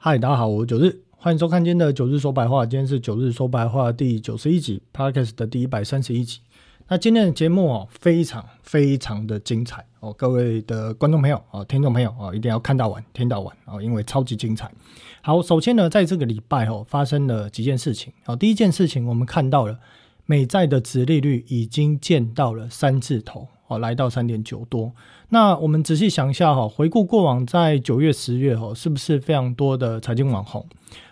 嗨，大家好，我是九日，欢迎收看今天的九日说白话。今天是九日说白话第九十一集，Podcast 的第一百三十一集。那今天的节目哦，非常非常的精彩哦，各位的观众朋友哦，听众朋友哦，一定要看到完，听到完哦，因为超级精彩。好，首先呢，在这个礼拜哦，发生了几件事情。好，第一件事情，我们看到了美债的殖利率已经见到了三字头。哦，来到三点九多。那我们仔细想一下哈，回顾过往在九月、十月哈，是不是非常多的财经网红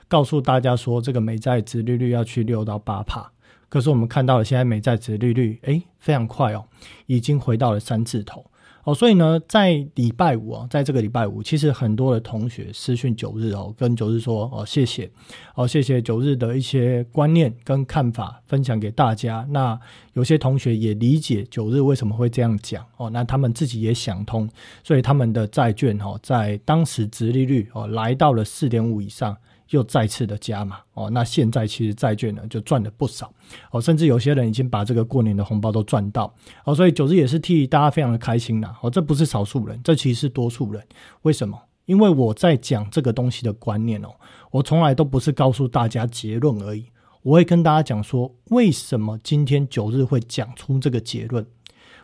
告诉大家说，这个美债值利率要去六到八帕？可是我们看到了现在美债值利率，诶，非常快哦，已经回到了三字头。哦，所以呢，在礼拜五啊，在这个礼拜五，其实很多的同学私讯九日哦，跟九日说哦，谢谢哦，谢谢九日的一些观念跟看法分享给大家。那有些同学也理解九日为什么会这样讲哦，那他们自己也想通，所以他们的债券哦，在当时殖利率哦来到了四点五以上。又再次的加码哦，那现在其实债券呢就赚了不少哦，甚至有些人已经把这个过年的红包都赚到哦，所以九日也是替大家非常的开心啦哦，这不是少数人，这其实是多数人。为什么？因为我在讲这个东西的观念哦，我从来都不是告诉大家结论而已，我会跟大家讲说为什么今天九日会讲出这个结论，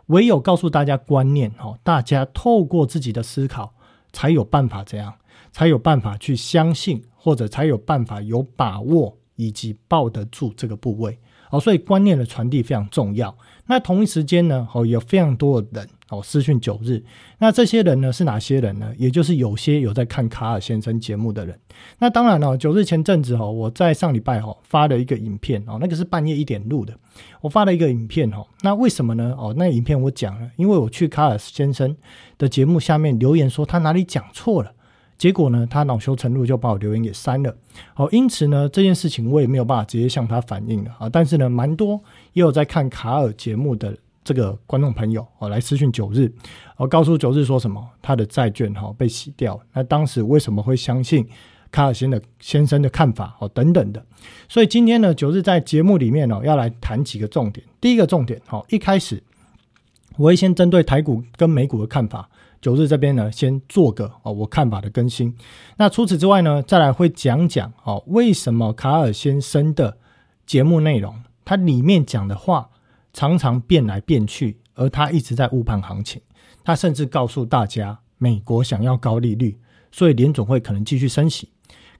唯有告诉大家观念哦，大家透过自己的思考才有办法这样。才有办法去相信，或者才有办法有把握以及抱得住这个部位哦，所以观念的传递非常重要。那同一时间呢，哦，有非常多的人哦私讯九日，那这些人呢是哪些人呢？也就是有些有在看卡尔先生节目的人。那当然了，九日前阵子哦，我在上礼拜哦发了一个影片哦，那个是半夜一点录的，我发了一个影片哦。那为什么呢？哦，那影片我讲了，因为我去卡尔先生的节目下面留言说他哪里讲错了。结果呢，他恼羞成怒就把我留言给删了。好，因此呢，这件事情我也没有办法直接向他反映了啊。但是呢，蛮多也有在看卡尔节目的这个观众朋友哦，来私讯九日，我告诉九日说什么，他的债券哈被洗掉。那当时为什么会相信卡尔先的先生的看法哦等等的。所以今天呢，九日在节目里面哦，要来谈几个重点。第一个重点哦，一开始我会先针对台股跟美股的看法。九日这边呢，先做个哦我看法的更新。那除此之外呢，再来会讲讲哦，为什么卡尔先生的节目内容，他里面讲的话常常变来变去，而他一直在误判行情。他甚至告诉大家，美国想要高利率，所以联总会可能继续升息。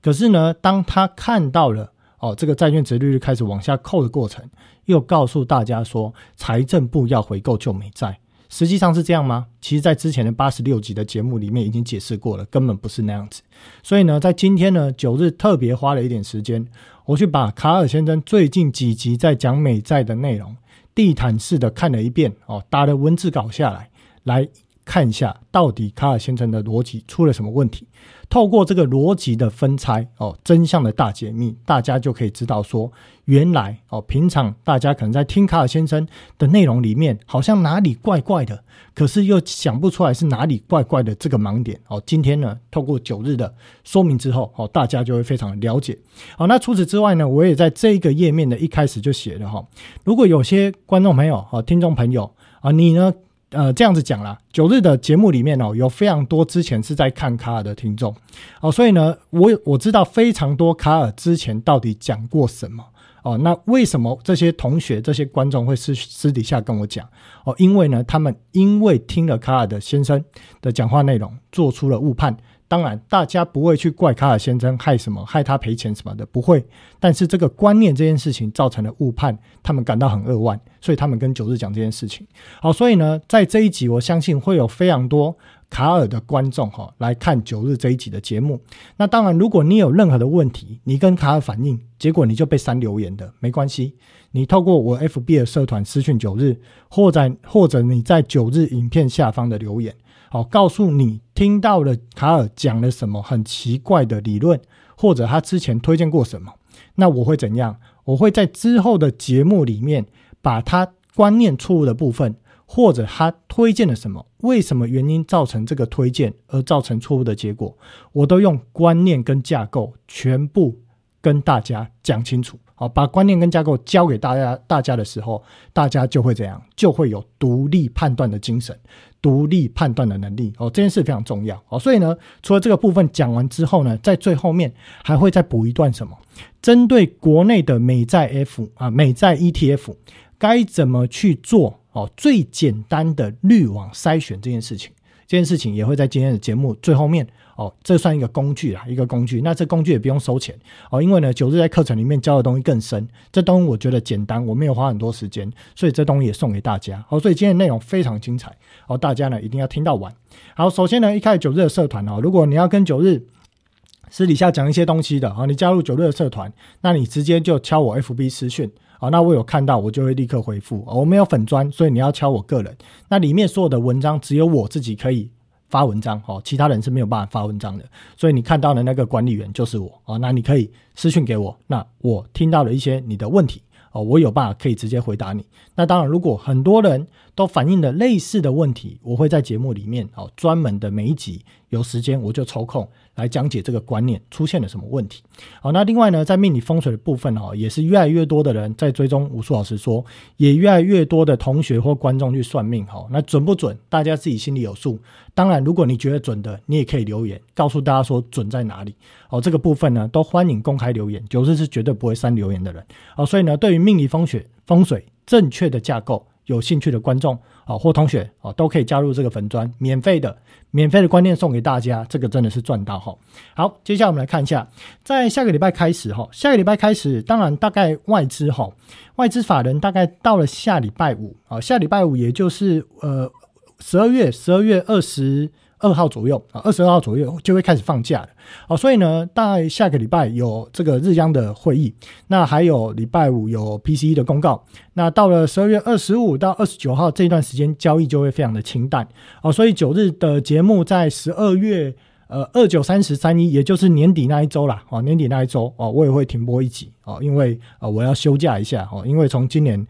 可是呢，当他看到了哦这个债券值利率开始往下扣的过程，又告诉大家说，财政部要回购旧美债。实际上是这样吗？其实，在之前的八十六集的节目里面已经解释过了，根本不是那样子。所以呢，在今天呢，九日特别花了一点时间，我去把卡尔先生最近几集在讲美债的内容，地毯式的看了一遍哦，打了文字稿下来，来看一下到底卡尔先生的逻辑出了什么问题。透过这个逻辑的分拆哦，真相的大解密，大家就可以知道说，原来哦，平常大家可能在听卡尔先生的内容里面，好像哪里怪怪的，可是又想不出来是哪里怪怪的这个盲点哦。今天呢，透过九日的说明之后哦，大家就会非常了解。好，那除此之外呢，我也在这个页面的一开始就写了哈，如果有些观众朋友哦，听众朋友啊，你呢？呃，这样子讲啦，九日的节目里面哦，有非常多之前是在看卡尔的听众哦，所以呢，我我知道非常多卡尔之前到底讲过什么哦，那为什么这些同学、这些观众会私私底下跟我讲哦？因为呢，他们因为听了卡尔的先生的讲话内容，做出了误判。当然，大家不会去怪卡尔先生害什么，害他赔钱什么的，不会。但是这个观念这件事情造成了误判，他们感到很扼腕，所以他们跟九日讲这件事情。好，所以呢，在这一集，我相信会有非常多卡尔的观众哈来看九日这一集的节目。那当然，如果你有任何的问题，你跟卡尔反映，结果你就被删留言的，没关系，你透过我 FB 的社团私讯九日，或者或者你在九日影片下方的留言。好，告诉你听到了卡尔讲了什么很奇怪的理论，或者他之前推荐过什么，那我会怎样？我会在之后的节目里面把他观念错误的部分，或者他推荐了什么，为什么原因造成这个推荐而造成错误的结果，我都用观念跟架构全部跟大家讲清楚。哦，把观念跟架构交给大家，大家的时候，大家就会怎样，就会有独立判断的精神，独立判断的能力。哦，这件事非常重要。哦，所以呢，除了这个部分讲完之后呢，在最后面还会再补一段什么？针对国内的美债 F 啊，美债 ETF 该怎么去做？哦，最简单的滤网筛选这件事情，这件事情也会在今天的节目最后面。哦，这算一个工具啦，一个工具。那这工具也不用收钱哦，因为呢，九日在课程里面教的东西更深。这东西我觉得简单，我没有花很多时间，所以这东西也送给大家。哦，所以今天内容非常精彩哦，大家呢一定要听到完。好，首先呢，一开始九日的社团哦，如果你要跟九日私底下讲一些东西的啊，你加入九日的社团，那你直接就敲我 FB 私讯啊，那我有看到我就会立刻回复。我没有粉砖，所以你要敲我个人。那里面所有的文章只有我自己可以。发文章哦，其他人是没有办法发文章的，所以你看到的那个管理员就是我哦，那你可以私信给我，那我听到了一些你的问题哦，我有办法可以直接回答你。那当然，如果很多人都反映了类似的问题，我会在节目里面哦，专门的每一集有时间我就抽空。来讲解这个观念出现了什么问题。好，那另外呢，在命理风水的部分哦，也是越来越多的人在追踪武术老师说，也越来越多的同学或观众去算命。哈，那准不准？大家自己心里有数。当然，如果你觉得准的，你也可以留言告诉大家说准在哪里。哦，这个部分呢，都欢迎公开留言，九日是绝对不会删留言的人。哦，所以呢，对于命理风水风水正确的架构。有兴趣的观众啊，或同学啊，都可以加入这个粉砖，免费的，免费的观念送给大家，这个真的是赚到哈。好，接下来我们来看一下，在下个礼拜开始哈，下个礼拜开始，当然大概外资哈，外资法人大概到了下礼拜五啊，下礼拜五也就是呃十二月十二月二十。二号左右啊，二十二号左右就会开始放假了哦，所以呢，大概下个礼拜有这个日央的会议，那还有礼拜五有 PCE 的公告，那到了十二月二十五到二十九号这段时间交易就会非常的清淡哦，所以九日的节目在十二月呃二九三十三一，也就是年底那一周啦哦，年底那一周哦，我也会停播一集哦，因为啊我要休假一下哦，因为从今年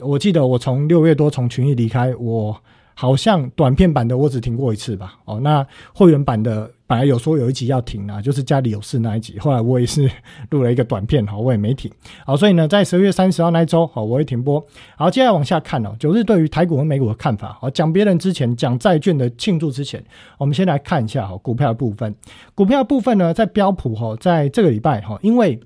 我记得我从六月多从群益离开我。好像短片版的我只听过一次吧，哦，那会员版的本来有说有一集要停啊，就是家里有事那一集，后来我也是 录了一个短片，哈，我也没停，好，所以呢，在十二月三十号那一周，好，我会停播。好，接下来往下看哦，九日对于台股和美股的看法，好，讲别人之前讲债券的庆祝之前，我们先来看一下哈，股票的部分，股票的部分呢，在标普哈，在这个礼拜哈，因为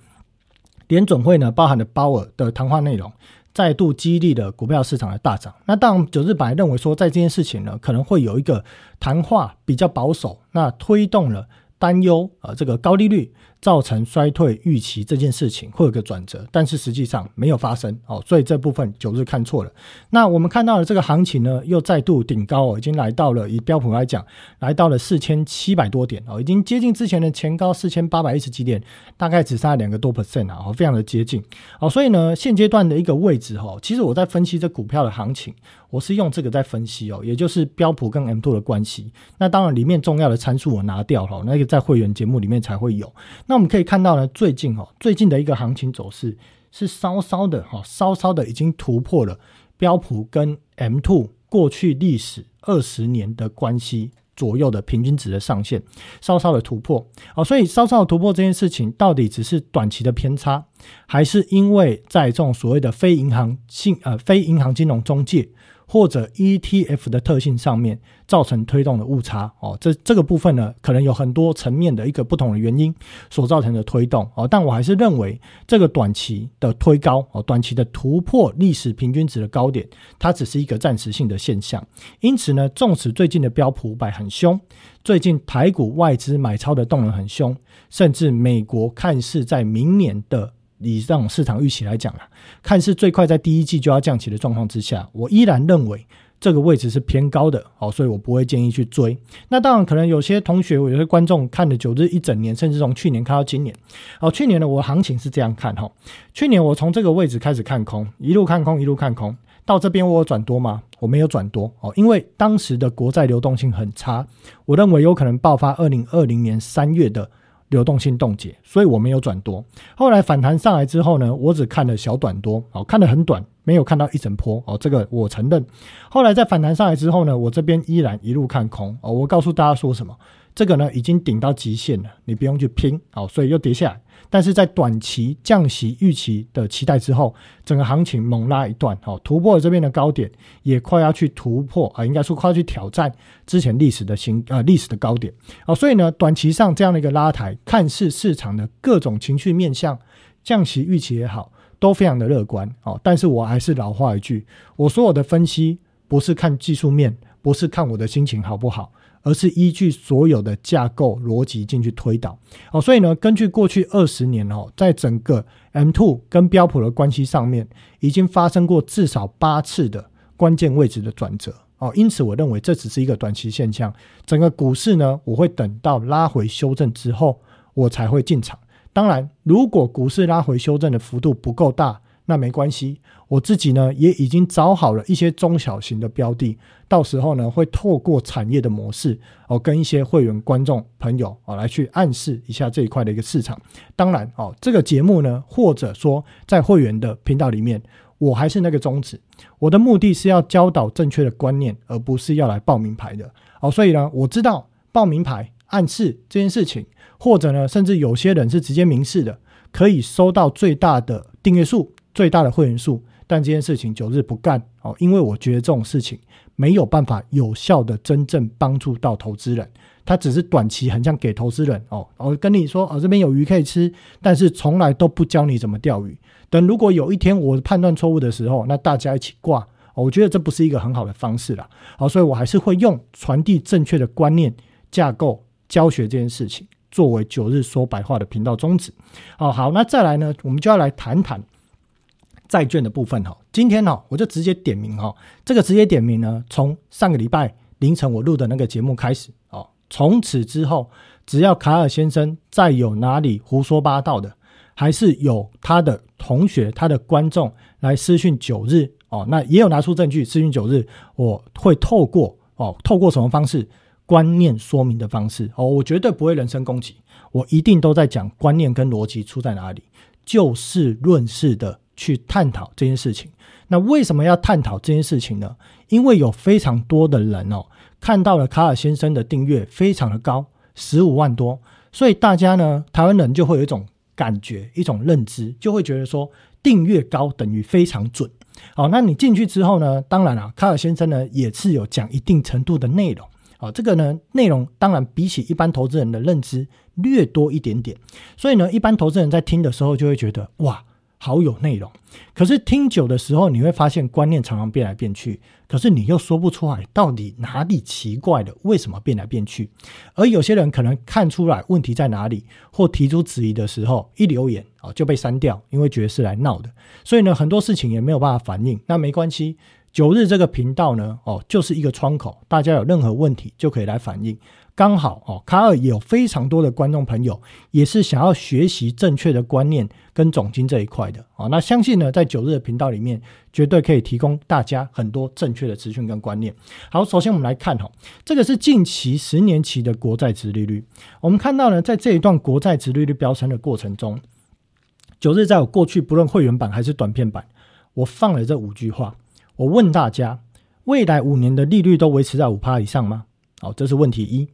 联准会呢包含了鲍尔的谈话内容。再度激励了股票市场的大涨。那当九日本认为说，在这件事情呢，可能会有一个谈话比较保守，那推动了担忧啊，这个高利率。造成衰退预期这件事情会有个转折，但是实际上没有发生哦，所以这部分九日看错了。那我们看到了这个行情呢，又再度顶高哦，已经来到了以标普来讲，来到了四千七百多点哦，已经接近之前的前高四千八百一十几点，大概只差两个多 percent 啊，非常的接近哦。所以呢，现阶段的一个位置哈，其实我在分析这股票的行情，我是用这个在分析哦，也就是标普跟 M two 的关系。那当然里面重要的参数我拿掉了，那个在会员节目里面才会有。那我们可以看到呢，最近哈，最近的一个行情走势是稍稍的哈，稍稍的已经突破了标普跟 M two 过去历史二十年的关系左右的平均值的上限，稍稍的突破哦，所以稍稍的突破这件事情，到底只是短期的偏差，还是因为在这种所谓的非银行性呃非银行金融中介？或者 ETF 的特性上面造成推动的误差哦，这这个部分呢，可能有很多层面的一个不同的原因所造成的推动哦，但我还是认为这个短期的推高哦，短期的突破历史平均值的高点，它只是一个暂时性的现象。因此呢，纵使最近的标普五百很凶，最近台股外资买超的动能很凶，甚至美国看似在明年的。以这种市场预期来讲啊，看似最快在第一季就要降息的状况之下，我依然认为这个位置是偏高的，好，所以我不会建议去追。那当然，可能有些同学、有些观众看了九日一整年，甚至从去年看到今年，哦，去年的我行情是这样看哈，去年我从这个位置开始看空，一路看空，一路看空，到这边我转多吗？我没有转多哦，因为当时的国债流动性很差，我认为有可能爆发二零二零年三月的。流动性冻结，所以我没有转多。后来反弹上来之后呢，我只看了小短多，哦，看得很短，没有看到一整波，哦，这个我承认。后来在反弹上来之后呢，我这边依然一路看空，哦，我告诉大家说什么？这个呢已经顶到极限了，你不用去拼，哦，所以又跌下来。但是在短期降息预期的期待之后，整个行情猛拉一段，哦，突破了这边的高点，也快要去突破啊，应该说快要去挑战之前历史的新呃历史的高点，哦，所以呢，短期上这样的一个拉抬，看似市场的各种情绪面向降息预期也好，都非常的乐观，哦，但是我还是老话一句，我说我的分析不是看技术面，不是看我的心情好不好。而是依据所有的架构逻辑进去推导哦，所以呢，根据过去二十年哦，在整个 M two 跟标普的关系上面，已经发生过至少八次的关键位置的转折哦，因此我认为这只是一个短期现象。整个股市呢，我会等到拉回修正之后，我才会进场。当然，如果股市拉回修正的幅度不够大，那没关系，我自己呢也已经找好了一些中小型的标的，到时候呢会透过产业的模式哦，跟一些会员观众朋友哦来去暗示一下这一块的一个市场。当然哦，这个节目呢，或者说在会员的频道里面，我还是那个宗旨，我的目的是要教导正确的观念，而不是要来报名牌的哦。所以呢，我知道报名牌暗示这件事情，或者呢，甚至有些人是直接明示的，可以收到最大的订阅数。最大的会员数，但这件事情九日不干哦，因为我觉得这种事情没有办法有效的真正帮助到投资人，他只是短期很像给投资人哦，我跟你说哦，这边有鱼可以吃，但是从来都不教你怎么钓鱼。等如果有一天我判断错误的时候，那大家一起挂，我觉得这不是一个很好的方式啦。好，所以我还是会用传递正确的观念架构教学这件事情作为九日说白话的频道宗旨。哦，好，那再来呢，我们就要来谈谈。债券的部分哈，今天呢我就直接点名哈，这个直接点名呢，从上个礼拜凌晨我录的那个节目开始哦，从此之后，只要卡尔先生再有哪里胡说八道的，还是有他的同学、他的观众来私讯九日哦，那也有拿出证据私讯九日，我会透过哦，透过什么方式观念说明的方式哦，我绝对不会人身攻击，我一定都在讲观念跟逻辑出在哪里，就事论事的。去探讨这件事情，那为什么要探讨这件事情呢？因为有非常多的人哦，看到了卡尔先生的订阅非常的高，十五万多，所以大家呢，台湾人就会有一种感觉，一种认知，就会觉得说订阅高等于非常准。好，那你进去之后呢，当然了，卡尔先生呢也是有讲一定程度的内容，啊，这个呢内容当然比起一般投资人的认知略多一点点，所以呢，一般投资人在听的时候就会觉得哇。好有内容，可是听久的时候，你会发现观念常常变来变去，可是你又说不出来到底哪里奇怪的，为什么变来变去？而有些人可能看出来问题在哪里，或提出质疑的时候，一留言哦就被删掉，因为觉得是来闹的，所以呢，很多事情也没有办法反应。那没关系，九日这个频道呢，哦，就是一个窗口，大家有任何问题就可以来反映。刚好哦，卡尔也有非常多的观众朋友，也是想要学习正确的观念跟总金这一块的哦。那相信呢，在九日的频道里面，绝对可以提供大家很多正确的资讯跟观念。好，首先我们来看哈，这个是近期十年期的国债值利率。我们看到呢，在这一段国债值利率飙升的过程中，九日在我过去不论会员版还是短片版，我放了这五句话。我问大家，未来五年的利率都维持在五趴以上吗？好，这是问题一。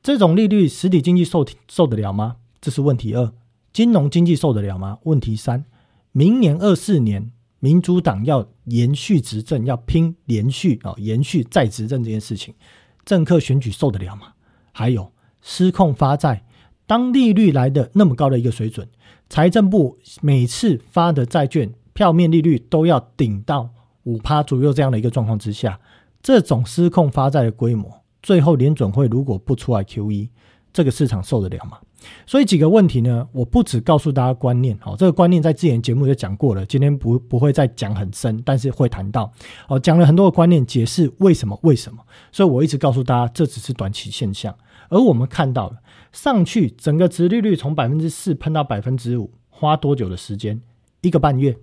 这种利率，实体经济受受得了吗？这是问题二。金融经济受得了吗？问题三。明年二四年，民主党要延续执政，要拼连续啊，延续再执政这件事情，政客选举受得了吗？还有失控发债，当利率来的那么高的一个水准，财政部每次发的债券票面利率都要顶到五趴左右这样的一个状况之下，这种失控发债的规模。最后联准会如果不出来 QE，这个市场受得了吗？所以几个问题呢，我不只告诉大家观念，好，这个观念在之前节目就讲过了，今天不不会再讲很深，但是会谈到，哦，讲了很多的观念，解释为什么为什么，所以我一直告诉大家，这只是短期现象，而我们看到了上去整个殖利率从百分之四喷到百分之五，花多久的时间？一个半月，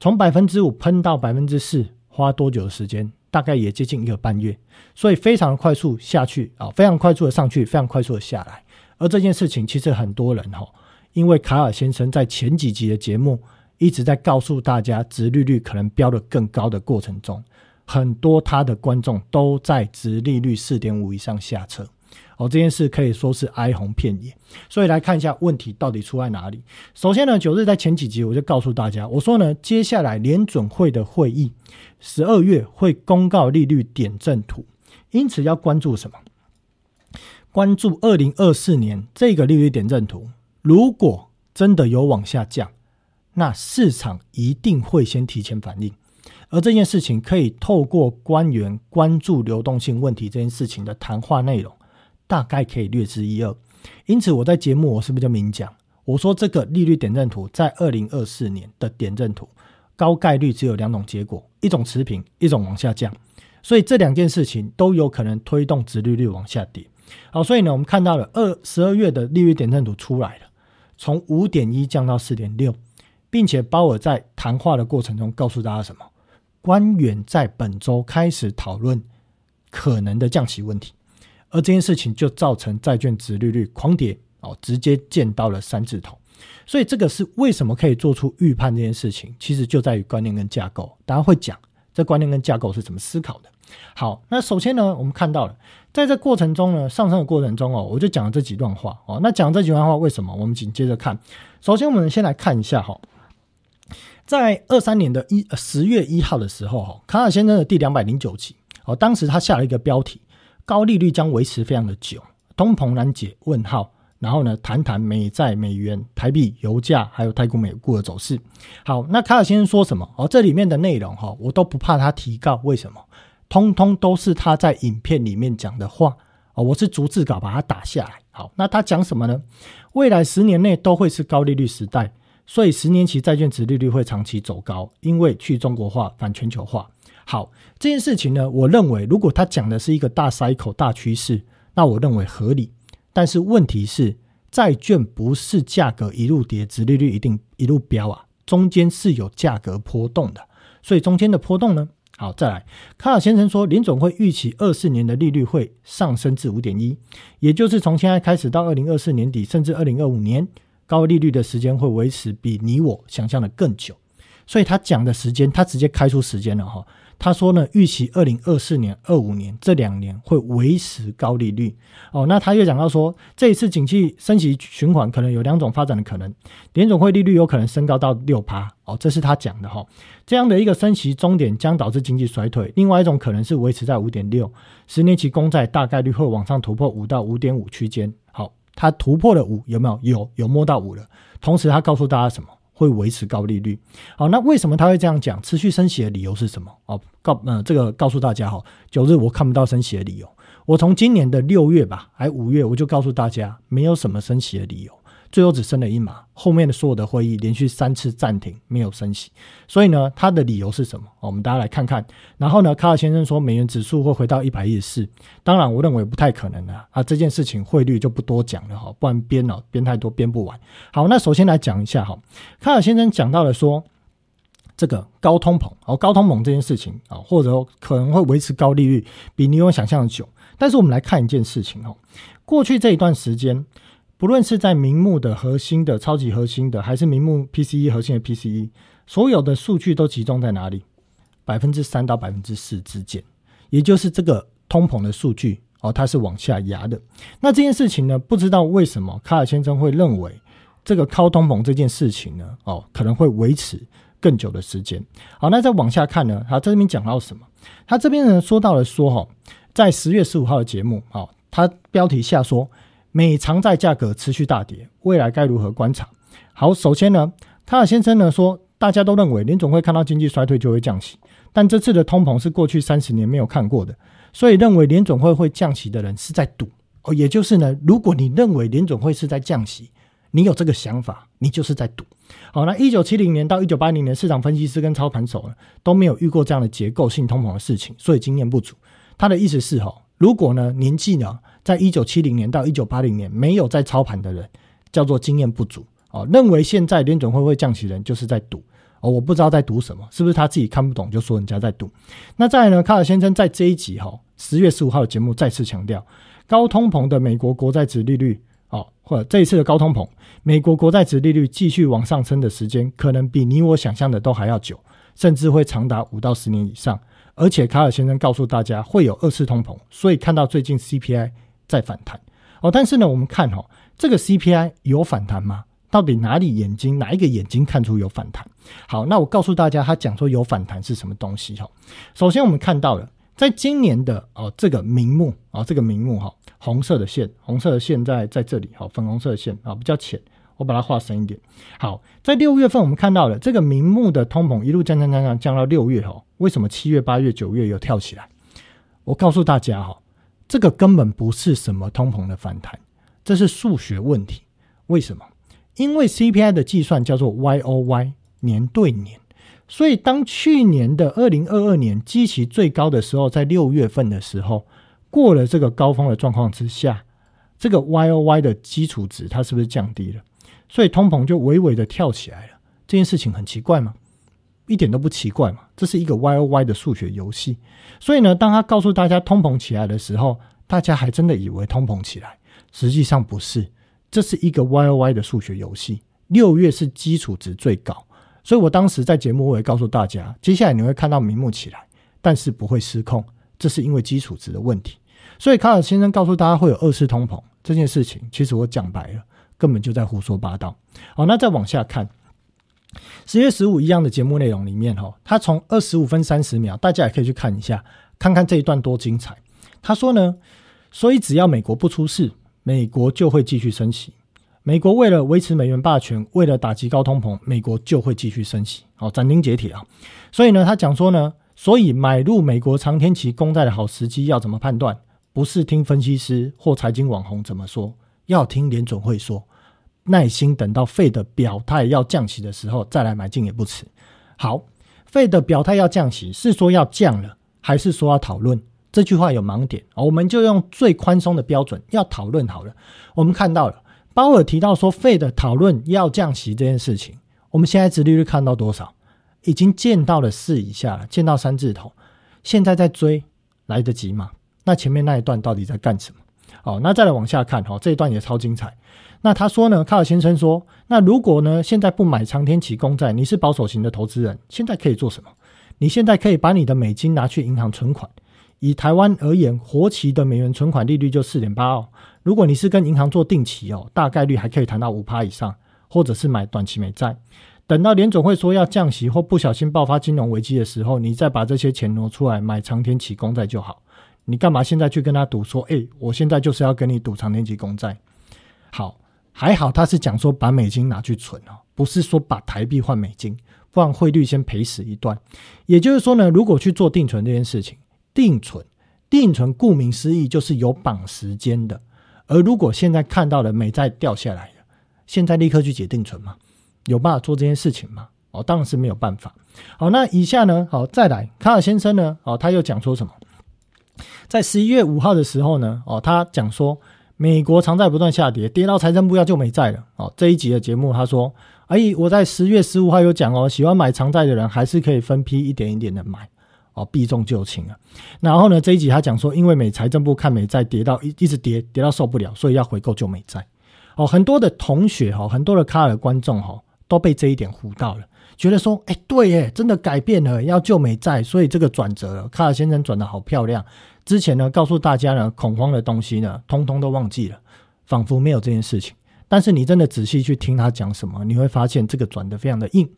从百分之五喷到百分之四，花多久的时间？大概也接近一个半月，所以非常快速下去啊，非常快速的上去，非常快速的下来。而这件事情其实很多人哈，因为卡尔先生在前几集的节目一直在告诉大家，殖利率可能飙得更高的过程中，很多他的观众都在殖利率四点五以上下车。哦，这件事可以说是哀鸿遍野。所以来看一下问题到底出在哪里。首先呢，九日在前几集我就告诉大家，我说呢，接下来联准会的会议十二月会公告利率点阵图，因此要关注什么？关注二零二四年这个利率点阵图，如果真的有往下降。那市场一定会先提前反应，而这件事情可以透过官员关注流动性问题这件事情的谈话内容，大概可以略知一二。因此，我在节目我是不是就明讲？我说这个利率点阵图在二零二四年的点阵图，高概率只有两种结果：一种持平，一种往下降。所以这两件事情都有可能推动殖利率往下跌。好，所以呢，我们看到了二十二月的利率点阵图出来了，从五点一降到四点六。并且鲍尔在谈话的过程中告诉大家什么？官员在本周开始讨论可能的降息问题，而这件事情就造成债券值利率狂跌哦，直接见到了三字头。所以这个是为什么可以做出预判这件事情，其实就在于观念跟架构。大家会讲这观念跟架构是怎么思考的。好，那首先呢，我们看到了在这过程中呢，上升的过程中哦，我就讲了这几段话哦。那讲这几段话为什么？我们紧接着看。首先，我们先来看一下哈。在二三年的一十月一号的时候，哈，卡尔先生的第两百零九集，哦，当时他下了一个标题：高利率将维持非常的久，通膨难解？问号。然后呢，谈谈美债、美元、台币、油价，还有泰国美股的走势。好，那卡尔先生说什么？哦，这里面的内容哈，我都不怕他提告，为什么？通通都是他在影片里面讲的话哦，我是逐字稿把它打下来。好，那他讲什么呢？未来十年内都会是高利率时代。所以十年期债券值利率会长期走高，因为去中国化、反全球化。好，这件事情呢，我认为如果他讲的是一个大 cycle 大趋势，那我认为合理。但是问题是，债券不是价格一路跌，值利率一定一路飙啊，中间是有价格波动的。所以中间的波动呢，好，再来，卡尔先生说，林总会预期二四年的利率会上升至五点一，也就是从现在开始到二零二四年底，甚至二零二五年。高利率的时间会维持比你我想象的更久，所以他讲的时间，他直接开出时间了哈。他说呢，预期二零二四年、二五年这两年会维持高利率哦。那他又讲到说，这一次景气升级循环可能有两种发展的可能，联总会利率有可能升高到六趴哦，这是他讲的哈。这样的一个升息终点将导致经济衰退，另外一种可能是维持在五点六，十年期公债大概率会往上突破五到五点五区间。好。他突破了五，有没有？有，有摸到五了。同时，他告诉大家什么？会维持高利率。好，那为什么他会这样讲？持续升息的理由是什么？哦，告嗯，这个告诉大家哈，九日我看不到升息的理由。我从今年的六月吧，还五月，我就告诉大家，没有什么升息的理由。最后只升了一码，后面的所有的会议连续三次暂停，没有升息。所以呢，他的理由是什么？我们大家来看看。然后呢，卡尔先生说美元指数会回到一百一十四，当然我认为不太可能啊。啊，这件事情汇率就不多讲了哈，不然编了编太多编不完。好，那首先来讲一下哈，卡尔先生讲到了说这个高通膨哦，高通膨这件事情啊，或者可能会维持高利率，比你有想象的久。但是我们来看一件事情哦，过去这一段时间。不论是在明目的核心的超级核心的，还是明目 PCE 核心的 PCE，所有的数据都集中在哪里？百分之三到百分之四之间，也就是这个通膨的数据哦，它是往下压的。那这件事情呢，不知道为什么卡尔先生会认为这个高通膨这件事情呢，哦，可能会维持更久的时间。好，那再往下看呢，他这边讲到什么？他这边呢说到了说哈，在十月十五号的节目，哦，他标题下说。美长债价格持续大跌，未来该如何观察？好，首先呢，卡尔先生呢说，大家都认为联总会看到经济衰退就会降息，但这次的通膨是过去三十年没有看过的，所以认为联总会会降息的人是在赌哦，也就是呢，如果你认为联总会是在降息，你有这个想法，你就是在赌。好，那一九七零年到一九八零年，市场分析师跟操盘手呢都没有遇过这样的结构性通膨的事情，所以经验不足。他的意思是哈，如果呢年纪呢？在一九七零年到一九八零年没有在操盘的人，叫做经验不足哦。认为现在联准会会降息，人就是在赌哦。我不知道在赌什么，是不是他自己看不懂就说人家在赌？那再来呢？卡尔先生在这一集哈十月十五号的节目再次强调，高通膨的美国国债值利率哦，或者这一次的高通膨，美国国债值利率继续往上升的时间，可能比你我想象的都还要久，甚至会长达五到十年以上。而且卡尔先生告诉大家会有二次通膨，所以看到最近 CPI。在反弹哦。但是呢，我们看哦，这个 CPI 有反弹吗？到底哪里眼睛哪一个眼睛看出有反弹？好，那我告诉大家，他讲说有反弹是什么东西哈。首先我们看到了，在今年的哦这个名目啊，这个名目哈，红色的线，红色的线在在这里，好，粉红色的线啊比较浅，我把它画深一点。好，在六月份我们看到了这个名目的通膨一路降降降降降到六月哈，为什么七月八月九月又跳起来？我告诉大家哈，这个根本不是什么通膨的反弹，这是数学问题。为什么？因为 CPI 的计算叫做 Y O Y 年对年，所以当去年的二零二二年基期最高的时候，在六月份的时候过了这个高峰的状况之下，这个 Y O Y 的基础值它是不是降低了？所以通膨就微微的跳起来了。这件事情很奇怪吗？一点都不奇怪嘛，这是一个 Y O Y 的数学游戏。所以呢，当他告诉大家通膨起来的时候，大家还真的以为通膨起来，实际上不是。这是一个 Y O Y 的数学游戏。六月是基础值最高，所以我当时在节目我也告诉大家，接下来你会看到明目起来，但是不会失控，这是因为基础值的问题。所以卡尔先生告诉大家会有二次通膨这件事情，其实我讲白了，根本就在胡说八道。好，那再往下看，十月十五一样的节目内容里面，哈，他从二十五分三十秒，大家也可以去看一下，看看这一段多精彩。他说呢，所以只要美国不出事。美国就会继续升息。美国为了维持美元霸权，为了打击高通膨，美国就会继续升息。好，斩钉截铁啊！所以呢，他讲说呢，所以买入美国长天期公债的好时机要怎么判断？不是听分析师或财经网红怎么说，要听联准会说。耐心等到费的表态要降息的时候再来买进也不迟。好，费的表态要降息，是说要降了，还是说要讨论？这句话有盲点，我们就用最宽松的标准要讨论好了。我们看到了鲍尔提到说费的讨论要降息这件事情，我们现在殖利率看到多少？已经见到了四以下了，见到三字头。现在在追来得及吗？那前面那一段到底在干什么？哦，那再来往下看哈，这一段也超精彩。那他说呢，卡尔先生说，那如果呢现在不买长天期公债，你是保守型的投资人，现在可以做什么？你现在可以把你的美金拿去银行存款。以台湾而言，活期的美元存款利率就四点八哦。如果你是跟银行做定期哦，大概率还可以谈到五趴以上，或者是买短期美债。等到联总会说要降息或不小心爆发金融危机的时候，你再把这些钱挪出来买长天期公债就好。你干嘛现在去跟他赌说，哎，我现在就是要跟你赌长天期公债？好，还好他是讲说把美金拿去存哦，不是说把台币换美金，不然汇率先赔死一段。也就是说呢，如果去做定存这件事情。定存，定存顾名思义就是有绑时间的。而如果现在看到了美债掉下来了，现在立刻去解定存吗？有办法做这件事情吗？哦，当然是没有办法。好，那以下呢？好，再来，卡尔先生呢？哦，他又讲说什么？在十一月五号的时候呢？哦，他讲说美国长债不断下跌，跌到财政部要救美债了。哦，这一集的节目他说，哎，我在十月十五号有讲哦，喜欢买长债的人还是可以分批一点一点的买。哦，避重就轻啊。然后呢，这一集他讲说，因为美财政部看美债跌到一一直跌，跌到受不了，所以要回购救美债。哦，很多的同学哈，很多的卡尔观众哈，都被这一点唬到了，觉得说，哎，对耶，真的改变了，要救美债，所以这个转折了。卡尔先生转的好漂亮。之前呢，告诉大家呢，恐慌的东西呢，通通都忘记了，仿佛没有这件事情。但是你真的仔细去听他讲什么，你会发现这个转的非常的硬。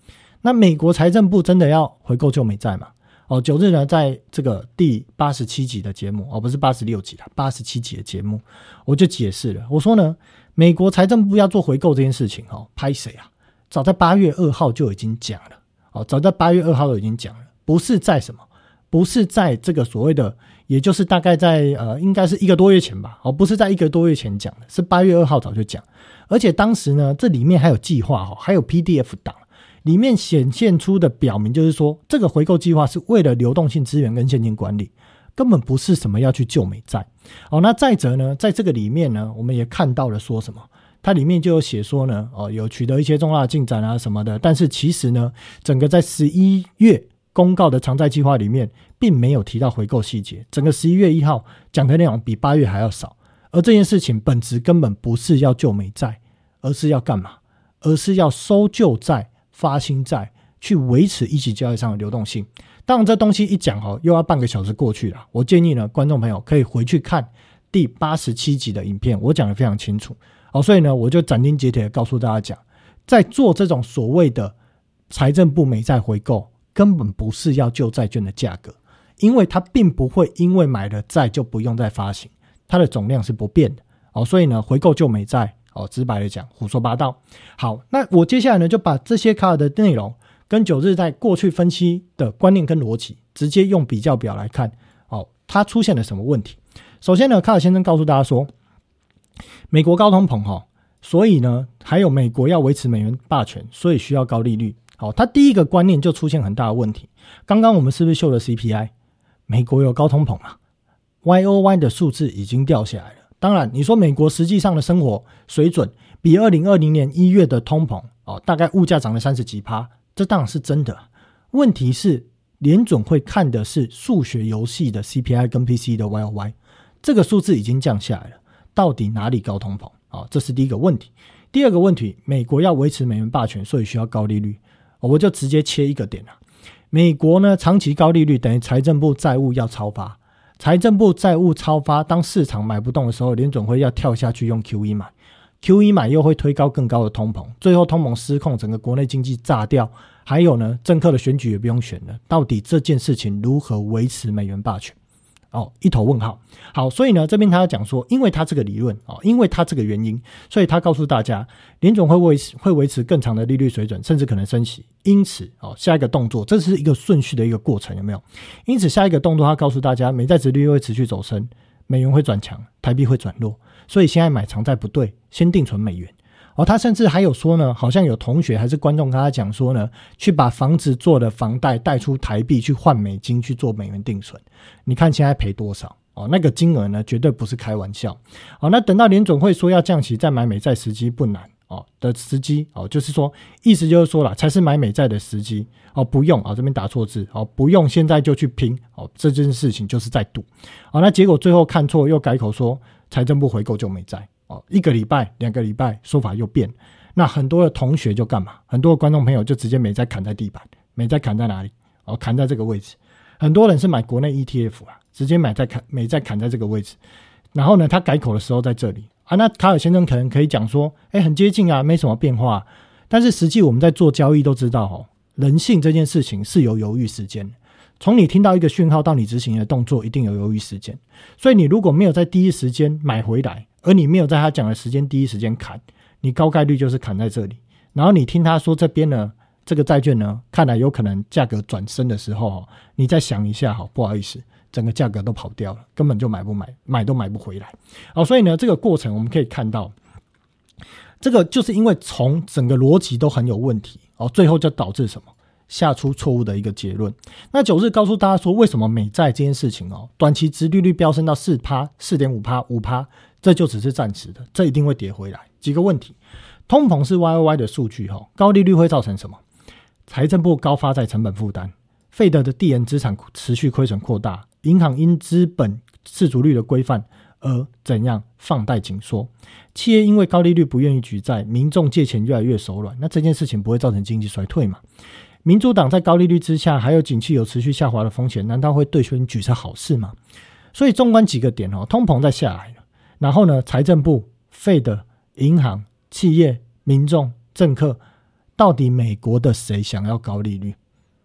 那美国财政部真的要回购救美债吗？哦，九日呢，在这个第八十七集的节目，哦，不是八十六集了，八十七集的节目，我就解释了。我说呢，美国财政部要做回购这件事情，哦，拍谁啊？早在八月二号就已经讲了，哦，早在八月二号就已经讲了，不是在什么，不是在这个所谓的，也就是大概在呃，应该是一个多月前吧，哦，不是在一个多月前讲的，是八月二号早就讲，而且当时呢，这里面还有计划，哈，还有 PDF 档。里面显现出的表明，就是说这个回购计划是为了流动性资源跟现金管理，根本不是什么要去救美债。哦，那再者呢，在这个里面呢，我们也看到了说什么，它里面就有写说呢，哦，有取得一些重大进展啊什么的。但是其实呢，整个在十一月公告的偿债计划里面，并没有提到回购细节。整个十一月一号讲的内容比八月还要少。而这件事情本质根本不是要救美债，而是要干嘛？而是要收旧债。发新债去维持一级交易上的流动性，当然这东西一讲哦，又要半个小时过去了。我建议呢，观众朋友可以回去看第八十七集的影片，我讲的非常清楚哦，所以呢，我就斩钉截铁的告诉大家讲，在做这种所谓的财政部美债回购，根本不是要救债券的价格，因为它并不会因为买了债就不用再发行，它的总量是不变的哦，所以呢，回购救美债哦，直白的讲，胡说八道。好，那我接下来呢，就把这些卡尔的内容跟九日在过去分析的观念跟逻辑，直接用比较表来看哦，它出现了什么问题。首先呢，卡尔先生告诉大家说，美国高通膨哈，所以呢，还有美国要维持美元霸权，所以需要高利率。好，他第一个观念就出现很大的问题。刚刚我们是不是秀了 CPI？美国有高通膨啊，Y O Y 的数字已经掉下来了。当然，你说美国实际上的生活水准比二零二零年一月的通膨哦，大概物价涨了三十几趴，这当然是真的。问题是联准会看的是数学游戏的 CPI 跟 P C 的 Y O Y。这个数字已经降下来了，到底哪里高通膨啊？这是第一个问题。第二个问题，美国要维持美元霸权，所以需要高利率。我就直接切一个点了。美国呢，长期高利率等于财政部债务要超发，财政部债务超发，当市场买不动的时候，联准会要跳下去用 QE 买，QE 买又会推高更高的通膨，最后通膨失控，整个国内经济炸掉。还有呢，政客的选举也不用选了。到底这件事情如何维持美元霸权？哦，一头问号。好，所以呢，这边他要讲说，因为他这个理论哦，因为他这个原因，所以他告诉大家，联总会维持会维持更长的利率水准，甚至可能升息。因此，哦，下一个动作，这是一个顺序的一个过程，有没有？因此，下一个动作，他告诉大家，美债值率会持续走升，美元会转强，台币会转弱。所以现在买长债不对，先定存美元。哦，他甚至还有说呢，好像有同学还是观众跟他讲说呢，去把房子做的房贷贷出台币去换美金去做美元定存，你看现在赔多少？哦，那个金额呢，绝对不是开玩笑。哦，那等到联总会说要降息再买美债时机不难哦的时机哦，就是说意思就是说了，才是买美债的时机哦，不用啊这边打错字哦，不用现在就去拼哦，这件事情就是在赌。哦，那结果最后看错又改口说财政部回购就美债。哦，一个礼拜、两个礼拜，说法又变。那很多的同学就干嘛？很多的观众朋友就直接美债砍在地板，美债砍在哪里？哦，砍在这个位置。很多人是买国内 ETF 啊，直接买在砍美债砍在这个位置。然后呢，他改口的时候在这里啊。那卡尔先生可能可以讲说，哎，很接近啊，没什么变化。但是实际我们在做交易都知道，哦，人性这件事情是有犹豫时间。从你听到一个讯号到你执行的动作，一定有犹豫时间。所以你如果没有在第一时间买回来，而你没有在他讲的时间第一时间砍，你高概率就是砍在这里。然后你听他说这边呢，这个债券呢，看来有可能价格转升的时候，你再想一下，哈，不好意思，整个价格都跑掉了，根本就买不买，买都买不回来。哦，所以呢，这个过程我们可以看到，这个就是因为从整个逻辑都很有问题，哦，最后就导致什么？下出错误的一个结论。那九日告诉大家说，为什么美债这件事情哦，短期值利率飙升到四趴、四点五趴、五趴。这就只是暂时的，这一定会跌回来。几个问题，通膨是 Y O Y 的数据哈，高利率会造成什么？财政部高发债成本负担，费德的地缘资产持续亏损扩大，银行因资本自足率的规范而怎样放贷紧缩？企业因为高利率不愿意举债，民众借钱越来越手软，那这件事情不会造成经济衰退吗？民主党在高利率之下，还有景气有持续下滑的风险，难道会对选举是好事吗？所以纵观几个点哦，通膨在下来。然后呢？财政部、费的银行、企业、民众、政客，到底美国的谁想要高利率？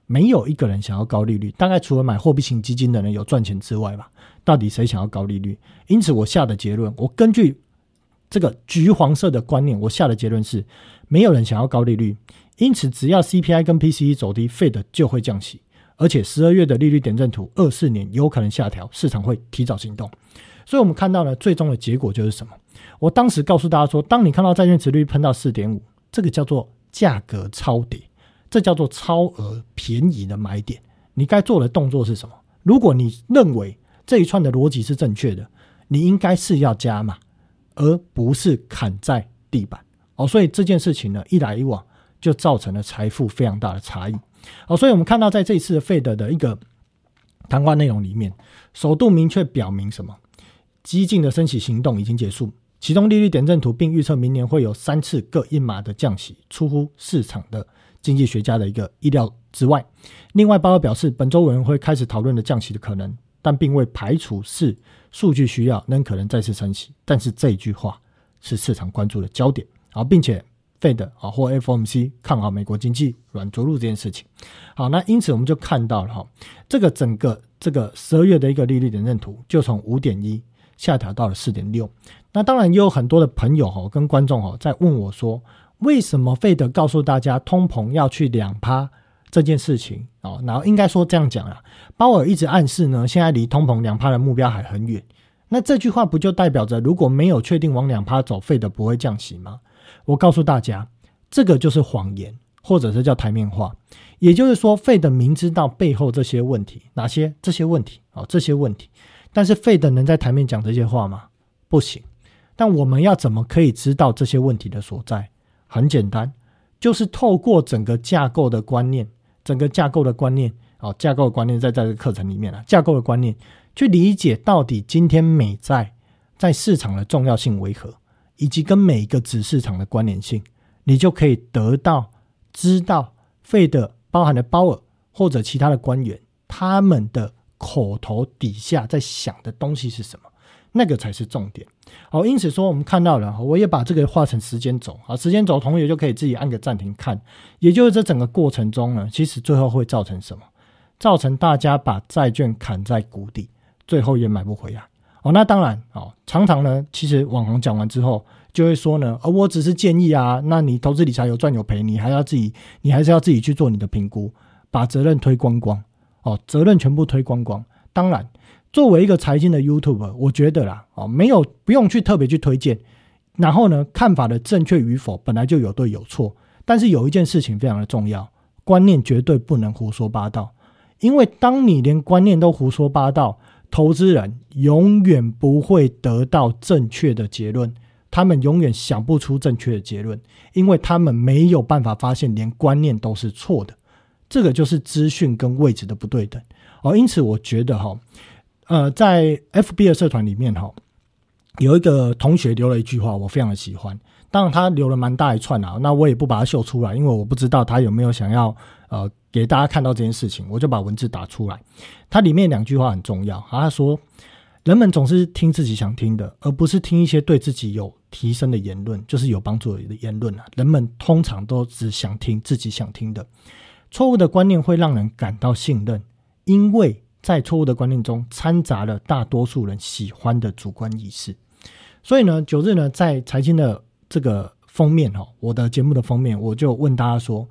没有一个人想要高利率。大概除了买货币型基金的人有赚钱之外吧，到底谁想要高利率？因此，我下的结论，我根据这个橘黄色的观念，我下的结论是，没有人想要高利率。因此，只要 CPI 跟 PCE 走低，，Fed 就会降息，而且十二月的利率点阵图，二四年有可能下调，市场会提早行动。所以我们看到呢，最终的结果就是什么？我当时告诉大家说，当你看到债券值率喷到四点五，这个叫做价格超跌，这叫做超额便宜的买点。你该做的动作是什么？如果你认为这一串的逻辑是正确的，你应该是要加码，而不是砍在地板。哦，所以这件事情呢，一来一往就造成了财富非常大的差异。哦，所以我们看到在这一次的费德的一个谈话内容里面，首度明确表明什么？激进的升息行动已经结束，启动利率点阵图，并预测明年会有三次各一码的降息，出乎市场的经济学家的一个意料之外。另外，报告表示，本周委员会开始讨论的降息的可能但并未排除是数据需要仍可能再次升息。但是这一句话是市场关注的焦点啊，并且 Fed 啊或 FOMC 看好美国经济软着陆这件事情。好，那因此我们就看到了哈，这个整个这个十二月的一个利率点阵图就从五点一下调到了四点六。那当然也有很多的朋友哈跟观众哈在问我说，为什么费德告诉大家通膨要去两趴这件事情哦？然后应该说这样讲啊，鲍尔一直暗示呢，现在离通膨两趴的目标还很远。那这句话不就代表着如果没有确定往两趴走，费德不会降息吗？我告诉大家，这个就是谎言，或者是叫台面话。也就是说，费德明知道背后这些问题，哪些这些问题哦，这些问题，但是费德能在台面讲这些话吗？不行。但我们要怎么可以知道这些问题的所在？很简单，就是透过整个架构的观念，整个架构的观念，哦，架构的观念在在这个课程里面啊，架构的观念去理解到底今天美债在市场的重要性为何，以及跟每一个子市场的关联性，你就可以得到知道费的包含的鲍尔或者其他的官员他们的口头底下在想的东西是什么。那个才是重点，好，因此说我们看到了，我也把这个画成时间轴啊，时间轴同学就可以自己按个暂停看，也就是这整个过程中呢，其实最后会造成什么？造成大家把债券砍在谷底，最后也买不回来。哦，那当然哦，常常呢，其实网红讲完之后就会说呢，而我只是建议啊，那你投资理财有赚有赔，你还要自己，你还是要自己去做你的评估，把责任推光光，哦，责任全部推光光，当然。作为一个财经的 YouTube，我觉得啦，哦，没有不用去特别去推荐。然后呢，看法的正确与否本来就有对有错，但是有一件事情非常的重要，观念绝对不能胡说八道。因为当你连观念都胡说八道，投资人永远不会得到正确的结论，他们永远想不出正确的结论，因为他们没有办法发现连观念都是错的。这个就是资讯跟位置的不对等。哦，因此我觉得哈。呃，在 FB 的社团里面哈，有一个同学留了一句话，我非常的喜欢。当然，他留了蛮大一串啊，那我也不把它秀出来，因为我不知道他有没有想要呃给大家看到这件事情，我就把文字打出来。它里面两句话很重要，他说：人们总是听自己想听的，而不是听一些对自己有提升的言论，就是有帮助的言论啊。人们通常都只想听自己想听的，错误的观念会让人感到信任，因为。在错误的观念中掺杂了大多数人喜欢的主观意识，所以呢，九日呢在财经的这个封面哈，我的节目的封面，我就问大家说：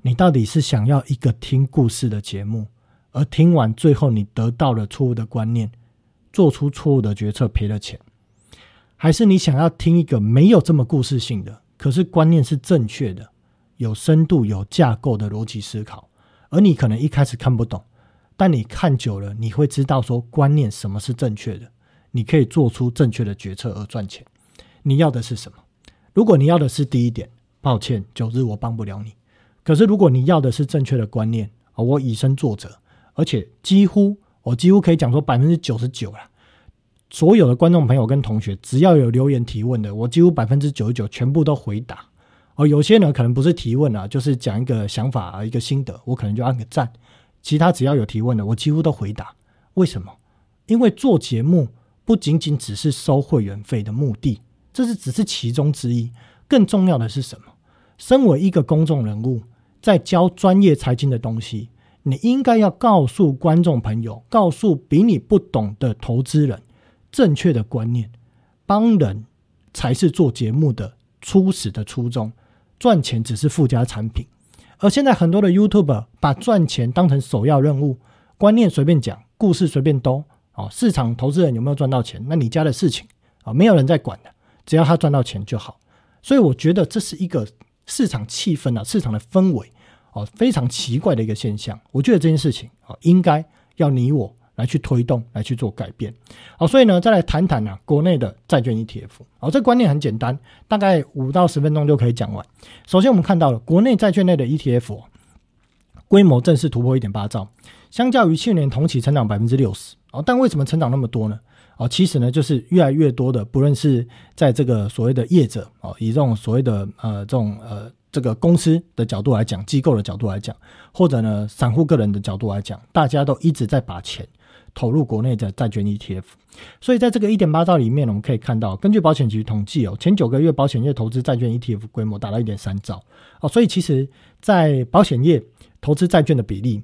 你到底是想要一个听故事的节目，而听完最后你得到了错误的观念，做出错误的决策赔了钱，还是你想要听一个没有这么故事性的，可是观念是正确的、有深度、有架构的逻辑思考，而你可能一开始看不懂。但你看久了，你会知道说观念什么是正确的，你可以做出正确的决策而赚钱。你要的是什么？如果你要的是第一点，抱歉，九日我帮不了你。可是如果你要的是正确的观念啊，我以身作则，而且几乎我几乎可以讲说百分之九十九了。所有的观众朋友跟同学，只要有留言提问的，我几乎百分之九十九全部都回答。哦，有些呢可能不是提问啊，就是讲一个想法啊，一个心得，我可能就按个赞。其他只要有提问的，我几乎都回答。为什么？因为做节目不仅仅只是收会员费的目的，这是只是其中之一。更重要的是什么？身为一个公众人物，在教专业财经的东西，你应该要告诉观众朋友，告诉比你不懂的投资人正确的观念。帮人才是做节目的初始的初衷，赚钱只是附加产品。而现在很多的 YouTube 把赚钱当成首要任务，观念随便讲，故事随便兜，哦，市场投资人有没有赚到钱？那你家的事情啊，没有人在管的，只要他赚到钱就好。所以我觉得这是一个市场气氛啊，市场的氛围哦，非常奇怪的一个现象。我觉得这件事情啊，应该要你我。来去推动，来去做改变，好，所以呢，再来谈谈呢，国内的债券 ETF，好，这观念很简单，大概五到十分钟就可以讲完。首先，我们看到了国内债券类的 ETF 规模正式突破一点八兆，相较于去年同期成长百分之六十，哦，但为什么成长那么多呢？哦，其实呢，就是越来越多的，不论是在这个所谓的业者，哦，以这种所谓的呃这种呃。这个公司的角度来讲，机构的角度来讲，或者呢，散户个人的角度来讲，大家都一直在把钱投入国内的债券 ETF。所以在这个一点八兆里面，我们可以看到，根据保险局统计哦，前九个月保险业投资债券 ETF 规模达到一点三兆哦，所以其实，在保险业投资债券的比例。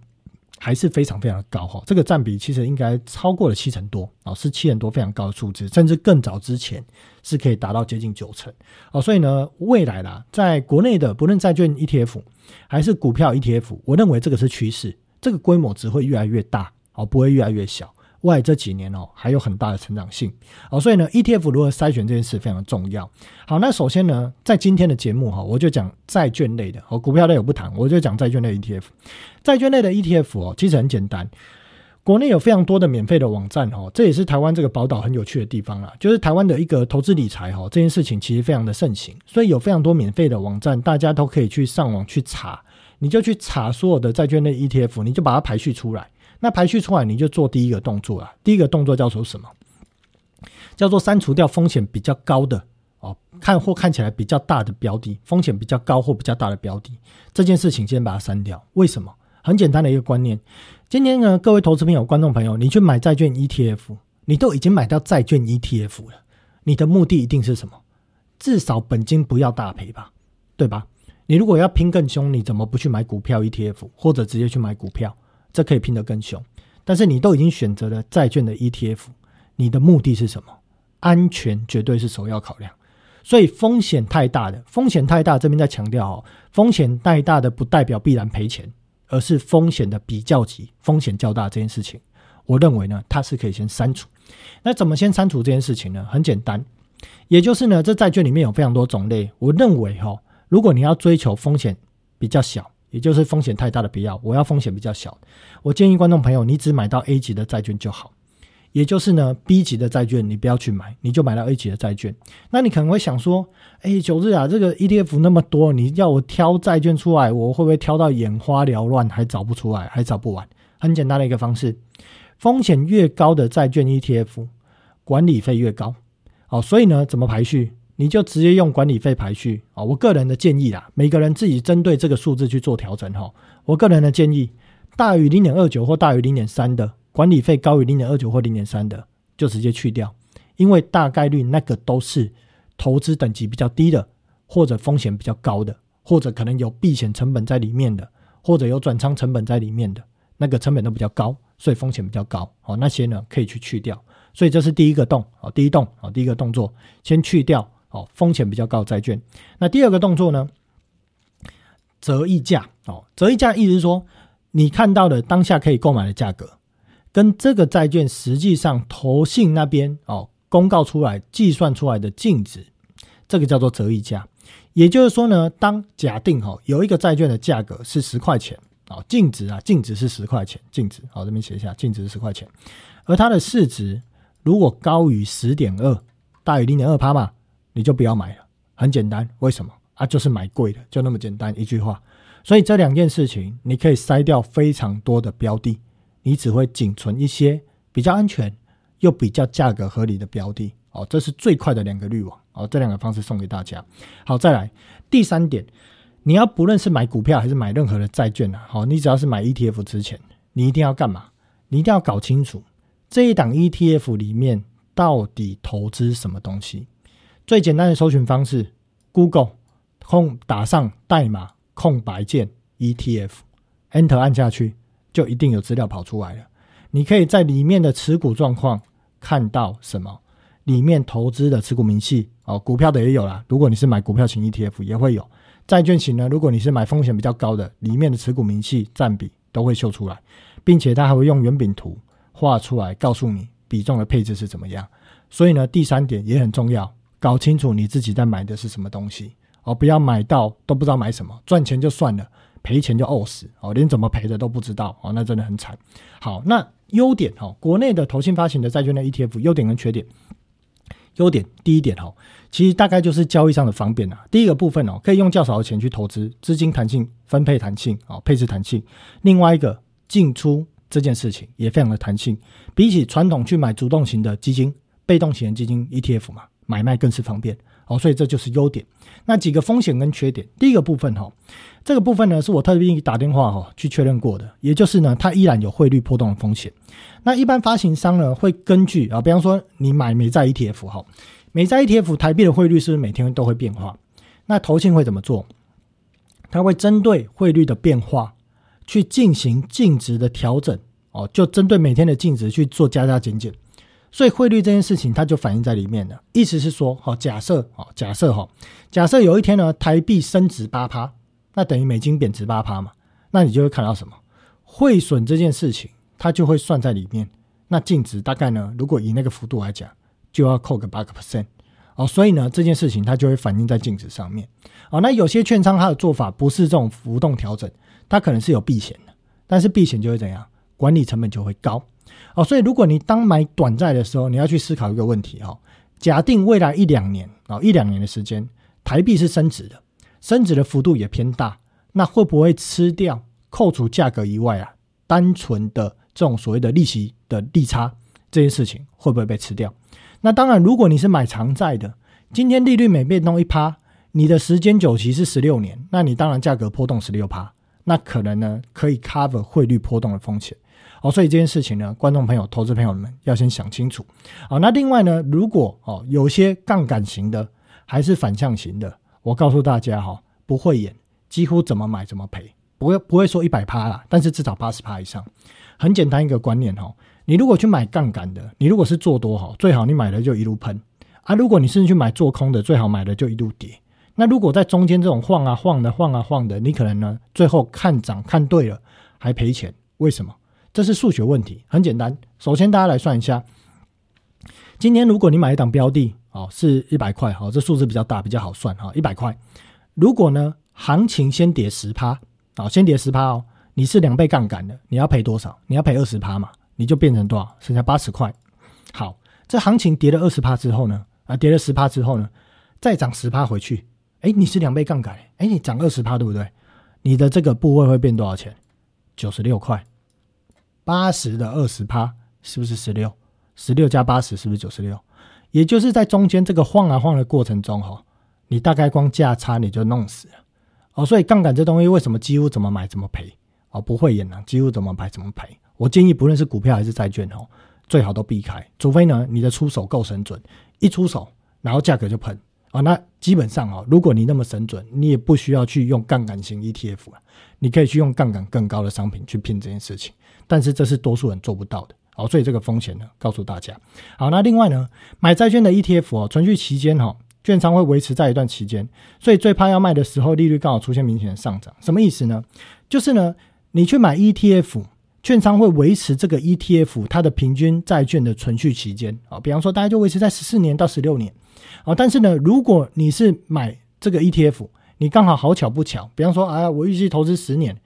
还是非常非常的高哈，这个占比其实应该超过了七成多啊，是七成多非常高的数字，甚至更早之前是可以达到接近九成哦。所以呢，未来啦，在国内的不论债券 ETF 还是股票 ETF，我认为这个是趋势，这个规模只会越来越大哦，不会越来越小。未来这几年哦，还有很大的成长性哦，所以呢，ETF 如何筛选这件事非常重要。好，那首先呢，在今天的节目哈，我就讲债券类的哦，股票类我不谈，我就讲债券类 ETF。债券类的 ETF 哦，其实很简单，国内有非常多的免费的网站哦，这也是台湾这个宝岛很有趣的地方啦。就是台湾的一个投资理财哈，这件事情其实非常的盛行，所以有非常多免费的网站，大家都可以去上网去查，你就去查所有的债券类 ETF，你就把它排序出来。那排序出来，你就做第一个动作啊。第一个动作叫做什么？叫做删除掉风险比较高的哦，看或看起来比较大的标的，风险比较高或比较大的标的，这件事情先把它删掉。为什么？很简单的一个观念。今天呢，各位投资朋友、观众朋友，你去买债券 ETF，你都已经买到债券 ETF 了，你的目的一定是什么？至少本金不要大赔吧，对吧？你如果要拼更凶，你怎么不去买股票 ETF，或者直接去买股票？这可以拼得更凶，但是你都已经选择了债券的 ETF，你的目的是什么？安全绝对是首要考量，所以风险太大的，风险太大，这边在强调哦，风险太大的不代表必然赔钱，而是风险的比较级，风险较大这件事情，我认为呢，它是可以先删除。那怎么先删除这件事情呢？很简单，也就是呢，这债券里面有非常多种类，我认为哈，如果你要追求风险比较小。也就是风险太大的必要，我要风险比较小。我建议观众朋友，你只买到 A 级的债券就好。也就是呢，B 级的债券你不要去买，你就买到 A 级的债券。那你可能会想说，哎，九日啊，这个 ETF 那么多，你要我挑债券出来，我会不会挑到眼花缭乱，还找不出来，还找不完？很简单的一个方式，风险越高的债券 ETF，管理费越高。好，所以呢，怎么排序？你就直接用管理费排序啊！我个人的建议啦，每个人自己针对这个数字去做调整哈。我个人的建议，大于零点二九或大于零点三的管理费高于零点二九或零点三的，就直接去掉，因为大概率那个都是投资等级比较低的，或者风险比较高的，或者可能有避险成本在里面的，或者有转仓成本在里面的，那个成本都比较高，所以风险比较高哦。那些呢可以去去掉，所以这是第一个动哦，第一动哦，第一个动作先去掉。哦，风险比较高债券。那第二个动作呢？折溢价哦，折溢价意思是说，你看到的当下可以购买的价格，跟这个债券实际上投信那边哦公告出来计算出来的净值，这个叫做折溢价。也就是说呢，当假定哈有一个债券的价格是十块钱哦，净值啊净值是十块钱，净值好这边写一下，净值是十块钱，而它的市值如果高于十点二，大于零点二趴嘛。你就不要买了，很简单，为什么啊？就是买贵的，就那么简单一句话。所以这两件事情，你可以筛掉非常多的标的，你只会仅存一些比较安全又比较价格合理的标的哦。这是最快的两个滤网哦。这两个方式送给大家。好，再来第三点，你要不论是买股票还是买任何的债券啊，好，你只要是买 ETF 之前，你一定要干嘛？你一定要搞清楚这一档 ETF 里面到底投资什么东西。最简单的搜寻方式，Google 空打上代码空白键 ETF，Enter 按下去，就一定有资料跑出来了。你可以在里面的持股状况看到什么？里面投资的持股明细哦，股票的也有啦。如果你是买股票型 ETF，也会有债券型呢。如果你是买风险比较高的，里面的持股明细占比都会秀出来，并且它还会用圆饼图画出来，告诉你比重的配置是怎么样。所以呢，第三点也很重要。搞清楚你自己在买的是什么东西哦，不要买到都不知道买什么，赚钱就算了，赔钱就呕死哦，连怎么赔的都不知道哦，那真的很惨。好，那优点哈，国内的投信发行的债券的 ETF 优点跟缺点。优点第一点哈，其实大概就是交易上的方便啊。第一个部分哦，可以用较少的钱去投资，资金弹性、分配弹性哦，配置弹性。另外一个进出这件事情也非常的弹性，比起传统去买主动型的基金、被动型基金 ETF 嘛。买卖更是方便哦，所以这就是优点。那几个风险跟缺点，第一个部分哈，这个部分呢是我特地打电话哈去确认过的，也就是呢它依然有汇率波动的风险。那一般发行商呢会根据啊，比方说你买美债 ETF 哈，美债 ETF 台币的汇率是不是每天都会变化？那投信会怎么做？它会针对汇率的变化去进行净值的调整哦，就针对每天的净值去做加加减减。所以汇率这件事情，它就反映在里面了。意思是说，好，假设，好，假设，哈，假设有一天呢，台币升值八趴，那等于美金贬值八趴嘛，那你就会看到什么汇损这件事情，它就会算在里面。那净值大概呢，如果以那个幅度来讲，就要扣个八个 percent 哦。所以呢，这件事情它就会反映在净值上面。哦，那有些券商它的做法不是这种浮动调整，它可能是有避险的，但是避险就会怎样，管理成本就会高。哦，所以如果你当买短债的时候，你要去思考一个问题哈。假定未来一两年啊，一两年的时间，台币是升值的，升值的幅度也偏大，那会不会吃掉扣除价格以外啊，单纯的这种所谓的利息的利差这件事情会不会被吃掉？那当然，如果你是买长债的，今天利率每变动一趴，你的时间久期是十六年，那你当然价格波动十六趴，那可能呢可以 cover 汇率波动的风险。哦，所以这件事情呢，观众朋友、投资朋友们要先想清楚。好，那另外呢，如果哦有些杠杆型的还是反向型的，我告诉大家哈，不会演，几乎怎么买怎么赔，不会不会说一百趴啦，但是至少八十趴以上。很简单一个观念哈，你如果去买杠杆的，你如果是做多哈，最好你买了就一路喷啊；如果你是去买做空的，最好买了就一路跌。那如果在中间这种晃啊晃的、晃啊晃的，你可能呢最后看涨看对了还赔钱，为什么？这是数学问题，很简单。首先，大家来算一下，今天如果你买一档标的，哦，是一百块，好，这数字比较大，比较好算，哈，一百块。如果呢，行情先跌十趴，啊，先跌十趴哦，你是两倍杠杆的，你要赔多少？你要赔二十趴嘛，你就变成多少？剩下八十块。好，这行情跌了二十趴之后呢，啊，跌了十趴之后呢，再涨十趴回去，哎，你是两倍杠杆，哎，你涨二十趴，对不对？你的这个部位会变多少钱？九十六块。八十的二十趴是不是十六？十六加八十是不是九十六？也就是在中间这个晃啊晃的过程中，哈，你大概光价差你就弄死了哦。所以杠杆这东西为什么几乎怎么买怎么赔哦？不会演呢，几乎怎么买怎么赔。我建议不论是股票还是债券哦，最好都避开，除非呢你的出手够神准，一出手然后价格就喷啊。那基本上哦，如果你那么神准，你也不需要去用杠杆型 ETF 了，你可以去用杠杆更高的商品去拼这件事情。但是这是多数人做不到的，好，所以这个风险呢，告诉大家。好，那另外呢，买债券的 ETF 哦，存续期间哈，券商会维持在一段期间，所以最怕要卖的时候，利率刚好出现明显的上涨。什么意思呢？就是呢，你去买 ETF，券商会维持这个 ETF 它的平均债券的存续期间啊，比方说大家就维持在十四年到十六年啊。但是呢，如果你是买这个 ETF，你刚好好巧不巧，比方说啊，我预计投资十年。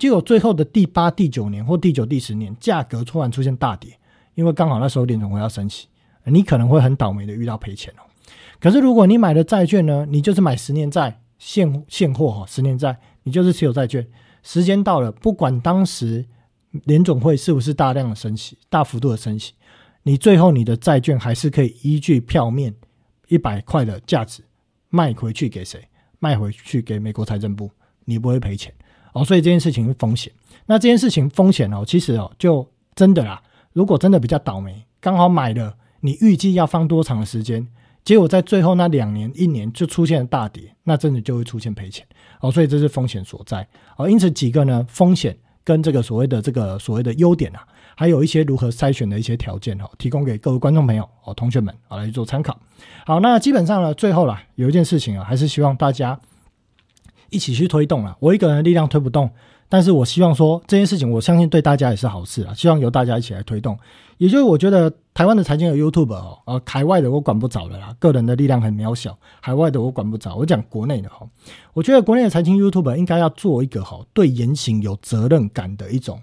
结果最后的第八、第九年或第九、第十年，价格突然出现大跌，因为刚好那时候联总会要升息，你可能会很倒霉的遇到赔钱哦。可是如果你买的债券呢，你就是买十年债现现货哈，十年债你就是持有债券，时间到了，不管当时联总会是不是大量的升息、大幅度的升息，你最后你的债券还是可以依据票面一百块的价值卖回去给谁？卖回去给美国财政部，你不会赔钱。哦，所以这件事情是风险。那这件事情风险哦，其实哦，就真的啦。如果真的比较倒霉，刚好买了，你预计要放多长的时间，结果在最后那两年、一年就出现大跌，那真的就会出现赔钱。哦，所以这是风险所在。哦，因此几个呢，风险跟这个所谓的这个所谓的优点啊，还有一些如何筛选的一些条件哦，提供给各位观众朋友哦、同学们啊来做参考。好，那基本上呢，最后啦，有一件事情啊，还是希望大家。一起去推动了，我一个人的力量推不动，但是我希望说这件事情，我相信对大家也是好事啊。希望由大家一起来推动。也就是我觉得台湾的财经有 YouTube 哦，呃，海外的我管不着了啦，个人的力量很渺小，海外的我管不着。我讲国内的哈，我觉得国内的财经 YouTube 应该要做一个哈，对言行有责任感的一种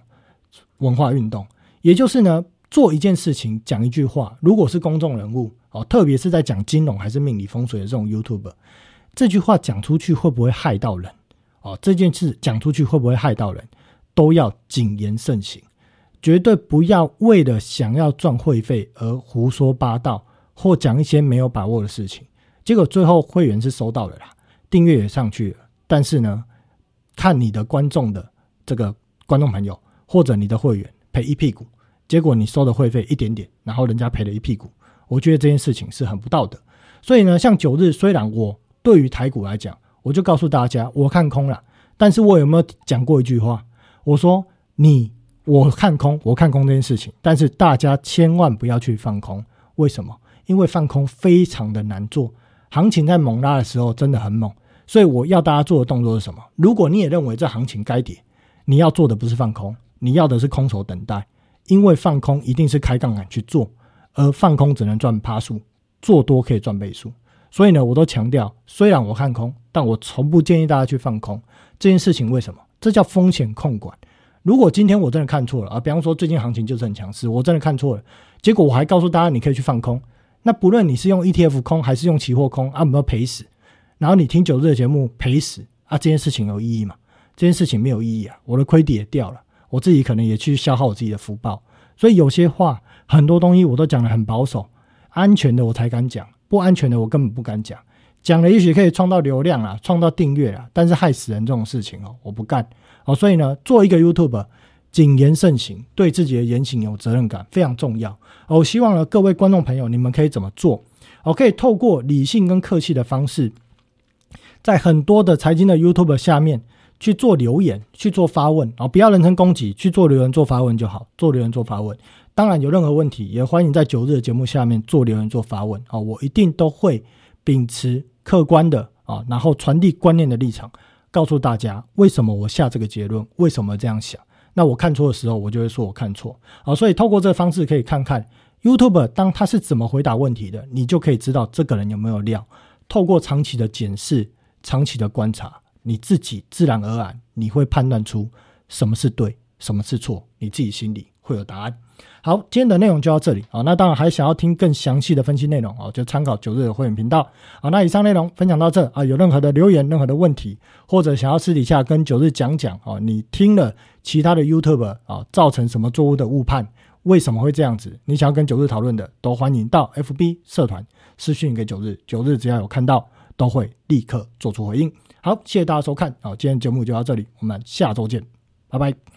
文化运动。也就是呢，做一件事情，讲一句话，如果是公众人物哦，特别是在讲金融还是命理风水的这种 YouTuber。这句话讲出去会不会害到人？哦，这件事讲出去会不会害到人？都要谨言慎行，绝对不要为了想要赚会费而胡说八道或讲一些没有把握的事情。结果最后会员是收到了啦，订阅也上去了，但是呢，看你的观众的这个观众朋友或者你的会员赔一屁股，结果你收的会费一点点，然后人家赔了一屁股，我觉得这件事情是很不道德。所以呢，像九日，虽然我对于台股来讲，我就告诉大家我看空了，但是我有没有讲过一句话？我说你我看空，我看空这件事情，但是大家千万不要去放空，为什么？因为放空非常的难做。行情在猛拉的时候真的很猛，所以我要大家做的动作是什么？如果你也认为这行情该跌，你要做的不是放空，你要的是空手等待，因为放空一定是开杠杆去做，而放空只能赚趴数，做多可以赚倍数。所以呢，我都强调，虽然我看空，但我从不建议大家去放空这件事情。为什么？这叫风险控管。如果今天我真的看错了啊，比方说最近行情就是很强势，我真的看错了，结果我还告诉大家你可以去放空。那不论你是用 ETF 空还是用期货空，啊，有没有赔死？然后你听九日的节目赔死啊？这件事情有意义吗？这件事情没有意义啊！我的亏底也掉了，我自己可能也去消耗我自己的福报。所以有些话，很多东西我都讲的很保守，安全的我才敢讲，不安全的我根本不敢讲。讲了也许可以创造流量啊，创造订阅啊，但是害死人这种事情哦，我不干哦。所以呢，做一个 YouTube。谨言慎行，对自己的言行有责任感非常重要。我希望呢，各位观众朋友，你们可以怎么做？我可以透过理性跟客气的方式，在很多的财经的 YouTube 下面去做留言，去做发问啊，不要人身攻击，去做留言做发问就好。做留言做发问，当然有任何问题，也欢迎在九日的节目下面做留言做发问啊，我一定都会秉持客观的啊，然后传递观念的立场，告诉大家为什么我下这个结论，为什么这样想。那我看错的时候，我就会说我看错啊，所以透过这个方式可以看看 YouTube 当他是怎么回答问题的，你就可以知道这个人有没有料。透过长期的检视、长期的观察，你自己自然而然你会判断出什么是对，什么是错，你自己心里会有答案。好，今天的内容就到这里啊。那当然还想要听更详细的分析内容哦，就参考九日的会员频道啊。那以上内容分享到这啊，有任何的留言、任何的问题，或者想要私底下跟九日讲讲啊，你听了其他的 YouTube 啊，造成什么错误的误判，为什么会这样子？你想要跟九日讨论的，都欢迎到 FB 社团私讯给九日，九日只要有看到，都会立刻做出回应。好，谢谢大家收看，好，今天节目就到这里，我们下周见，拜拜。